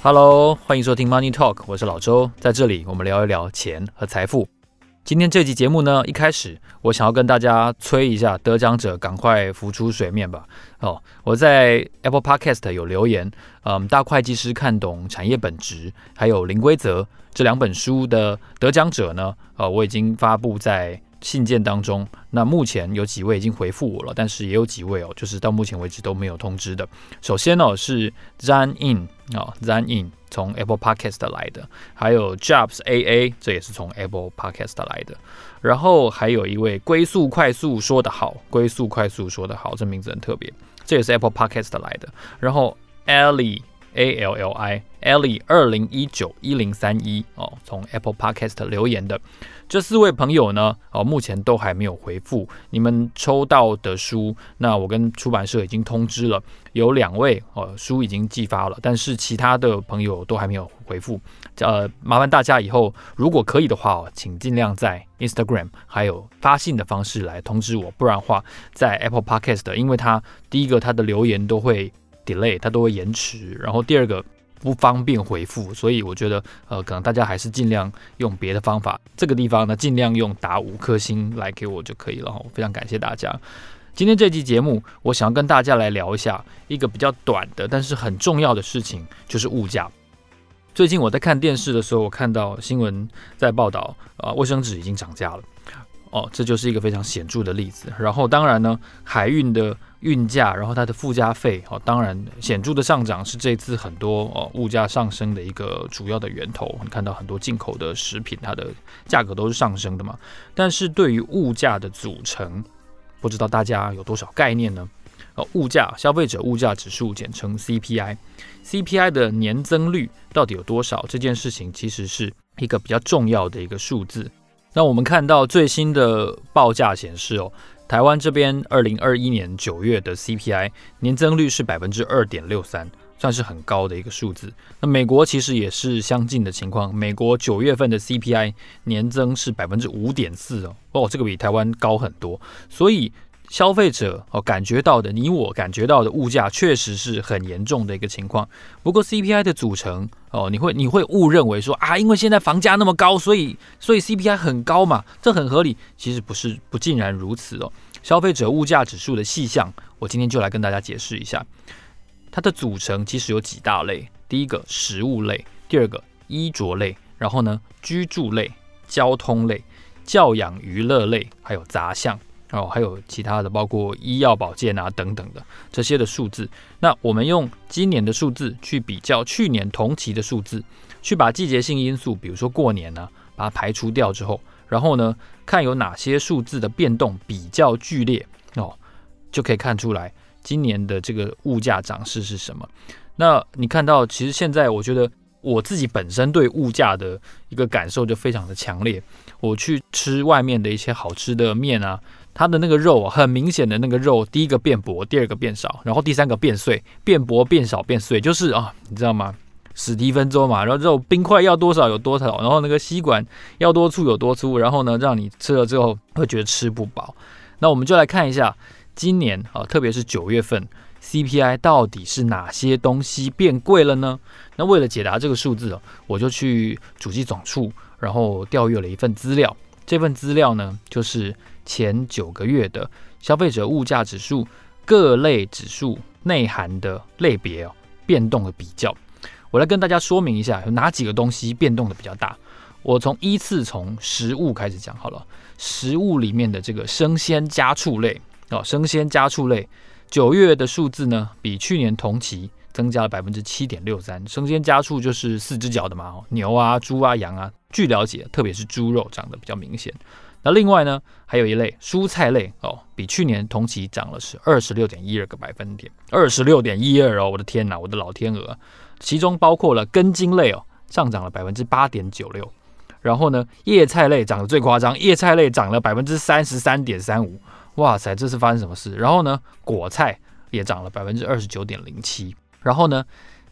Hello，欢迎收听 Money Talk，我是老周，在这里我们聊一聊钱和财富。今天这期节目呢，一开始我想要跟大家催一下得奖者赶快浮出水面吧。哦，我在 Apple Podcast 有留言，嗯，大会计师看懂产业本质，还有零规则这两本书的得奖者呢，呃，我已经发布在。信件当中，那目前有几位已经回复我了，但是也有几位哦，就是到目前为止都没有通知的。首先呢、是 Zan In 啊、哦、Zan In 从 Apple Podcast 来的，还有 Jobs AA 这也是从 Apple Podcast 来的，然后还有一位龟速快速说得好，龟速快速说得好，这名字很特别，这也是 Apple Podcast 来的。然后 Ellie A L L I Ellie 二零一九一零三一哦，从 Apple Podcast 留言的。这四位朋友呢，哦，目前都还没有回复。你们抽到的书，那我跟出版社已经通知了，有两位哦，书已经寄发了，但是其他的朋友都还没有回复。呃，麻烦大家以后如果可以的话哦，请尽量在 Instagram 还有发信的方式来通知我，不然的话，在 Apple Podcast，因为它第一个它的留言都会 delay，它都会延迟，然后第二个。不方便回复，所以我觉得，呃，可能大家还是尽量用别的方法。这个地方呢，尽量用打五颗星来给我就可以了。哈，非常感谢大家。今天这期节目，我想要跟大家来聊一下一个比较短的，但是很重要的事情，就是物价。最近我在看电视的时候，我看到新闻在报道，啊、卫生纸已经涨价了。哦，这就是一个非常显著的例子。然后，当然呢，海运的运价，然后它的附加费，哦，当然显著的上涨是这次很多哦物价上升的一个主要的源头。你看到很多进口的食品，它的价格都是上升的嘛。但是对于物价的组成，不知道大家有多少概念呢？哦，物价，消费者物价指数，简称 CPI，CPI 的年增率到底有多少？这件事情其实是一个比较重要的一个数字。那我们看到最新的报价显示哦，台湾这边二零二一年九月的 CPI 年增率是百分之二点六三，算是很高的一个数字。那美国其实也是相近的情况，美国九月份的 CPI 年增是百分之五点四哦，哦，这个比台湾高很多，所以。消费者哦感觉到的，你我感觉到的物价确实是很严重的一个情况。不过 CPI 的组成哦，你会你会误认为说啊，因为现在房价那么高，所以所以 CPI 很高嘛，这很合理。其实不是，不尽然如此哦。消费者物价指数的细项，我今天就来跟大家解释一下。它的组成其实有几大类，第一个食物类，第二个衣着类，然后呢居住类、交通类、教养娱乐类，还有杂项。哦，还有其他的，包括医药保健啊等等的这些的数字。那我们用今年的数字去比较去年同期的数字，去把季节性因素，比如说过年呢、啊，把它排除掉之后，然后呢，看有哪些数字的变动比较剧烈哦，就可以看出来今年的这个物价涨势是什么。那你看到，其实现在我觉得我自己本身对物价的一个感受就非常的强烈。我去吃外面的一些好吃的面啊。它的那个肉啊，很明显的那个肉，第一个变薄，第二个变少，然后第三个变碎，变薄、变少、变碎，就是啊，你知道吗？史蒂芬周嘛，然后肉冰块要多少有多少，然后那个吸管要多粗有多粗，然后呢，让你吃了之后会觉得吃不饱。那我们就来看一下今年啊，特别是九月份 CPI 到底是哪些东西变贵了呢？那为了解答这个数字哦，我就去主计总处，然后调阅了一份资料。这份资料呢，就是。前九个月的消费者物价指数各类指数内涵的类别哦变动的比较，我来跟大家说明一下有哪几个东西变动的比较大。我从依次从食物开始讲好了，食物里面的这个生鲜家畜类哦，生鲜家畜类九月的数字呢，比去年同期增加了百分之七点六三。生鲜家畜就是四只脚的嘛，牛啊、猪啊、羊啊。据了解，特别是猪肉涨得比较明显。那另外呢，还有一类蔬菜类哦，比去年同期涨了是二十六点一二个百分点，二十六点一二哦，我的天哪，我的老天鹅！其中包括了根茎类哦，上涨了百分之八点九六，然后呢，叶菜类涨得最夸张，叶菜类涨了百分之三十三点三五，哇塞，这是发生什么事？然后呢，果菜也涨了百分之二十九点零七，然后呢，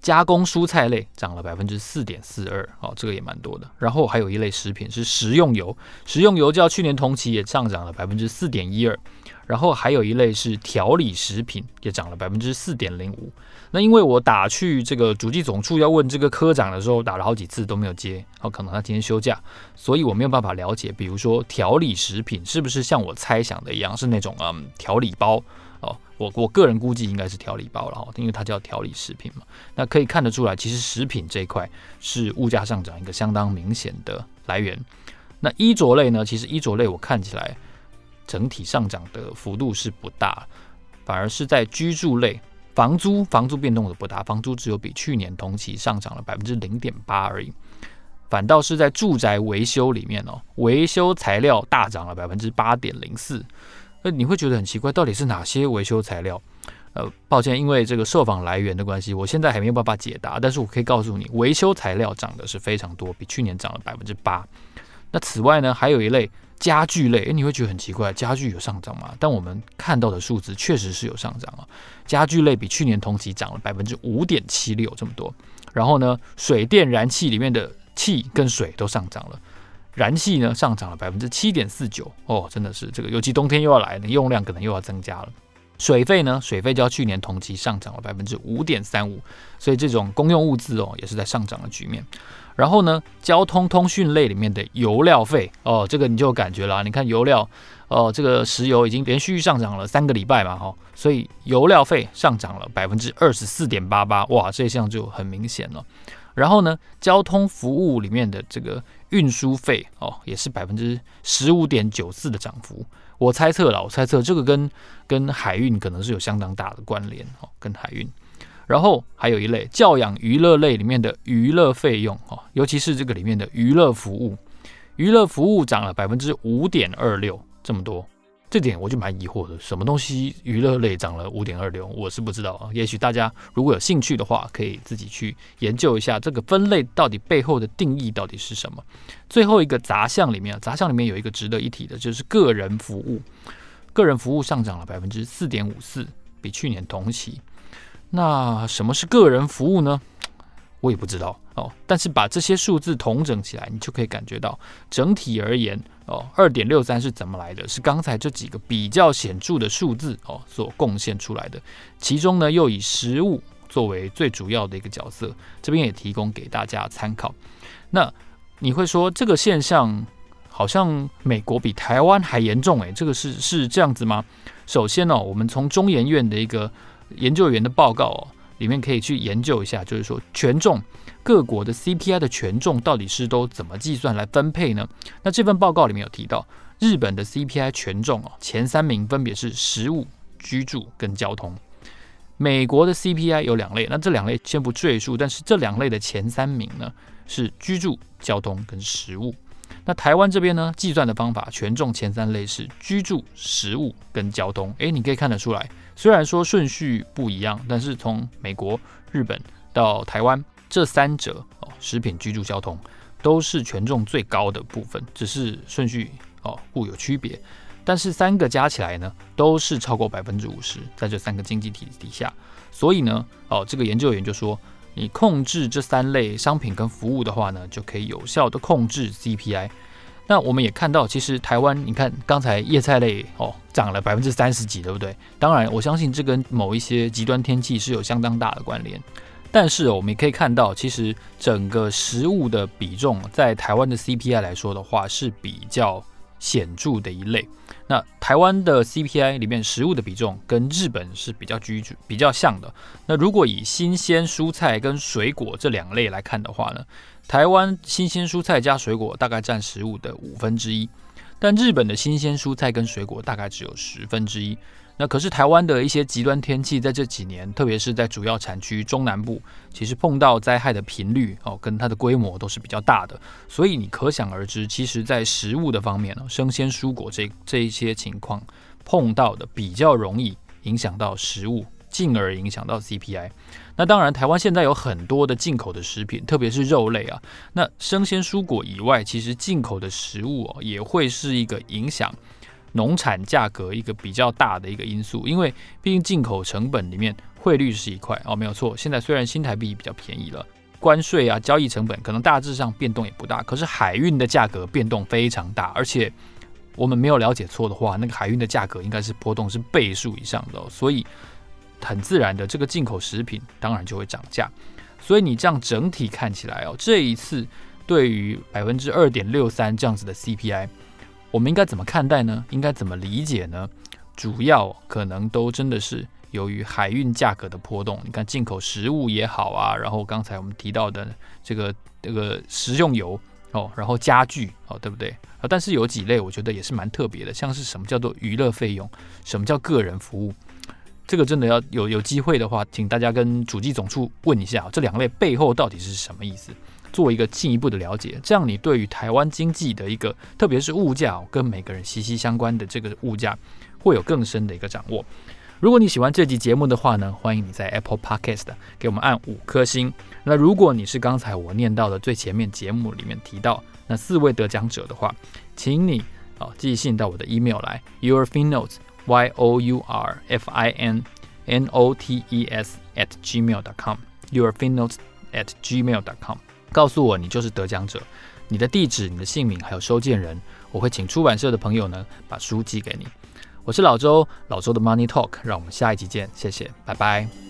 加工蔬菜类涨了百分之四点四二，哦，这个也蛮多的。然后还有一类食品是食用油，食用油较去年同期也上涨了百分之四点一二。然后还有一类是调理食品，也涨了百分之四点零五。那因为我打去这个主计总处要问这个科长的时候，打了好几次都没有接，哦，可能他今天休假，所以我没有办法了解，比如说调理食品是不是像我猜想的一样，是那种嗯调理包。我我个人估计应该是调理包了哈，因为它叫调理食品嘛。那可以看得出来，其实食品这一块是物价上涨一个相当明显的来源。那衣着类呢？其实衣着类我看起来整体上涨的幅度是不大，反而是在居住类，房租房租变动的不大，房租只有比去年同期上涨了百分之零点八而已。反倒是在住宅维修里面哦，维修材料大涨了百分之八点零四。那你会觉得很奇怪，到底是哪些维修材料？呃，抱歉，因为这个受访来源的关系，我现在还没有办法解答。但是我可以告诉你，维修材料涨的是非常多，比去年涨了百分之八。那此外呢，还有一类家具类，诶，你会觉得很奇怪，家具有上涨吗？但我们看到的数字确实是有上涨啊，家具类比去年同期涨了百分之五点七六，这么多。然后呢，水电燃气里面的气跟水都上涨了。燃气呢上涨了百分之七点四九哦，真的是这个，尤其冬天又要来了，用量可能又要增加了。水费呢，水费较去年同期上涨了百分之五点三五，所以这种公用物资哦也是在上涨的局面。然后呢，交通通讯类里面的油料费哦，这个你就有感觉了。你看油料哦，这个石油已经连续上涨了三个礼拜嘛，哈，所以油料费上涨了百分之二十四点八八，哇，这项就很明显了。然后呢，交通服务里面的这个运输费哦，也是百分之十五点九四的涨幅。我猜测了，我猜测这个跟跟海运可能是有相当大的关联哦，跟海运。然后还有一类教养娱乐类里面的娱乐费用哦，尤其是这个里面的娱乐服务，娱乐服务涨了百分之五点二六，这么多。这点我就蛮疑惑的，什么东西娱乐类涨了五点二六，我是不知道啊。也许大家如果有兴趣的话，可以自己去研究一下这个分类到底背后的定义到底是什么。最后一个杂项里面，杂项里面有一个值得一提的，就是个人服务，个人服务上涨了百分之四点五四，比去年同期。那什么是个人服务呢？我也不知道哦，但是把这些数字统整起来，你就可以感觉到整体而言哦，二点六三是怎么来的？是刚才这几个比较显著的数字哦所贡献出来的。其中呢，又以食物作为最主要的一个角色，这边也提供给大家参考。那你会说这个现象好像美国比台湾还严重诶，这个是是这样子吗？首先呢，我们从中研院的一个研究员的报告哦。里面可以去研究一下，就是说权重各国的 CPI 的权重到底是都怎么计算来分配呢？那这份报告里面有提到，日本的 CPI 权重哦，前三名分别是食物、居住跟交通。美国的 CPI 有两类，那这两类先不赘述，但是这两类的前三名呢是居住、交通跟食物。那台湾这边呢，计算的方法，权重前三类是居住、食物跟交通。诶，你可以看得出来，虽然说顺序不一样，但是从美国、日本到台湾这三者哦，食品、居住、交通都是权重最高的部分，只是顺序哦互有区别。但是三个加起来呢，都是超过百分之五十，在这三个经济体底下。所以呢，哦，这个研究员就说。你控制这三类商品跟服务的话呢，就可以有效的控制 CPI。那我们也看到，其实台湾，你看刚才叶菜类哦涨了百分之三十几，对不对？当然，我相信这跟某一些极端天气是有相当大的关联。但是我们也可以看到，其实整个食物的比重在台湾的 CPI 来说的话是比较显著的一类。那台湾的 CPI 里面食物的比重跟日本是比较居比较像的。那如果以新鲜蔬菜跟水果这两类来看的话呢，台湾新鲜蔬菜加水果大概占食物的五分之一，但日本的新鲜蔬菜跟水果大概只有十分之一。那可是台湾的一些极端天气，在这几年，特别是在主要产区中南部，其实碰到灾害的频率哦，跟它的规模都是比较大的。所以你可想而知，其实，在食物的方面呢，生鲜蔬果这这一些情况碰到的比较容易影响到食物，进而影响到 CPI。那当然，台湾现在有很多的进口的食品，特别是肉类啊。那生鲜蔬果以外，其实进口的食物哦，也会是一个影响。农产价格一个比较大的一个因素，因为毕竟进口成本里面汇率是一块哦，没有错。现在虽然新台币比较便宜了，关税啊、交易成本可能大致上变动也不大，可是海运的价格变动非常大，而且我们没有了解错的话，那个海运的价格应该是波动是倍数以上的哦，所以很自然的，这个进口食品当然就会涨价。所以你这样整体看起来哦，这一次对于百分之二点六三这样子的 CPI，我们应该怎么看待呢？应该怎么理解呢？主要可能都真的是由于海运价格的波动。你看进口食物也好啊，然后刚才我们提到的这个这个食用油哦，然后家具哦，对不对？但是有几类我觉得也是蛮特别的，像是什么叫做娱乐费用，什么叫个人服务，这个真的要有有机会的话，请大家跟主机总处问一下，这两类背后到底是什么意思？做一个进一步的了解，这样你对于台湾经济的一个，特别是物价跟每个人息息相关的这个物价，会有更深的一个掌握。如果你喜欢这集节目的话呢，欢迎你在 Apple Podcast 给我们按五颗星。那如果你是刚才我念到的最前面节目里面提到那四位得奖者的话，请你啊寄信到我的 email 来，yourfinnotes y o u r f i n n o t e s at gmail dot com，yourfinnotes at gmail dot com。告诉我你就是得奖者，你的地址、你的姓名还有收件人，我会请出版社的朋友呢把书寄给你。我是老周，老周的 Money Talk，让我们下一集见，谢谢，拜拜。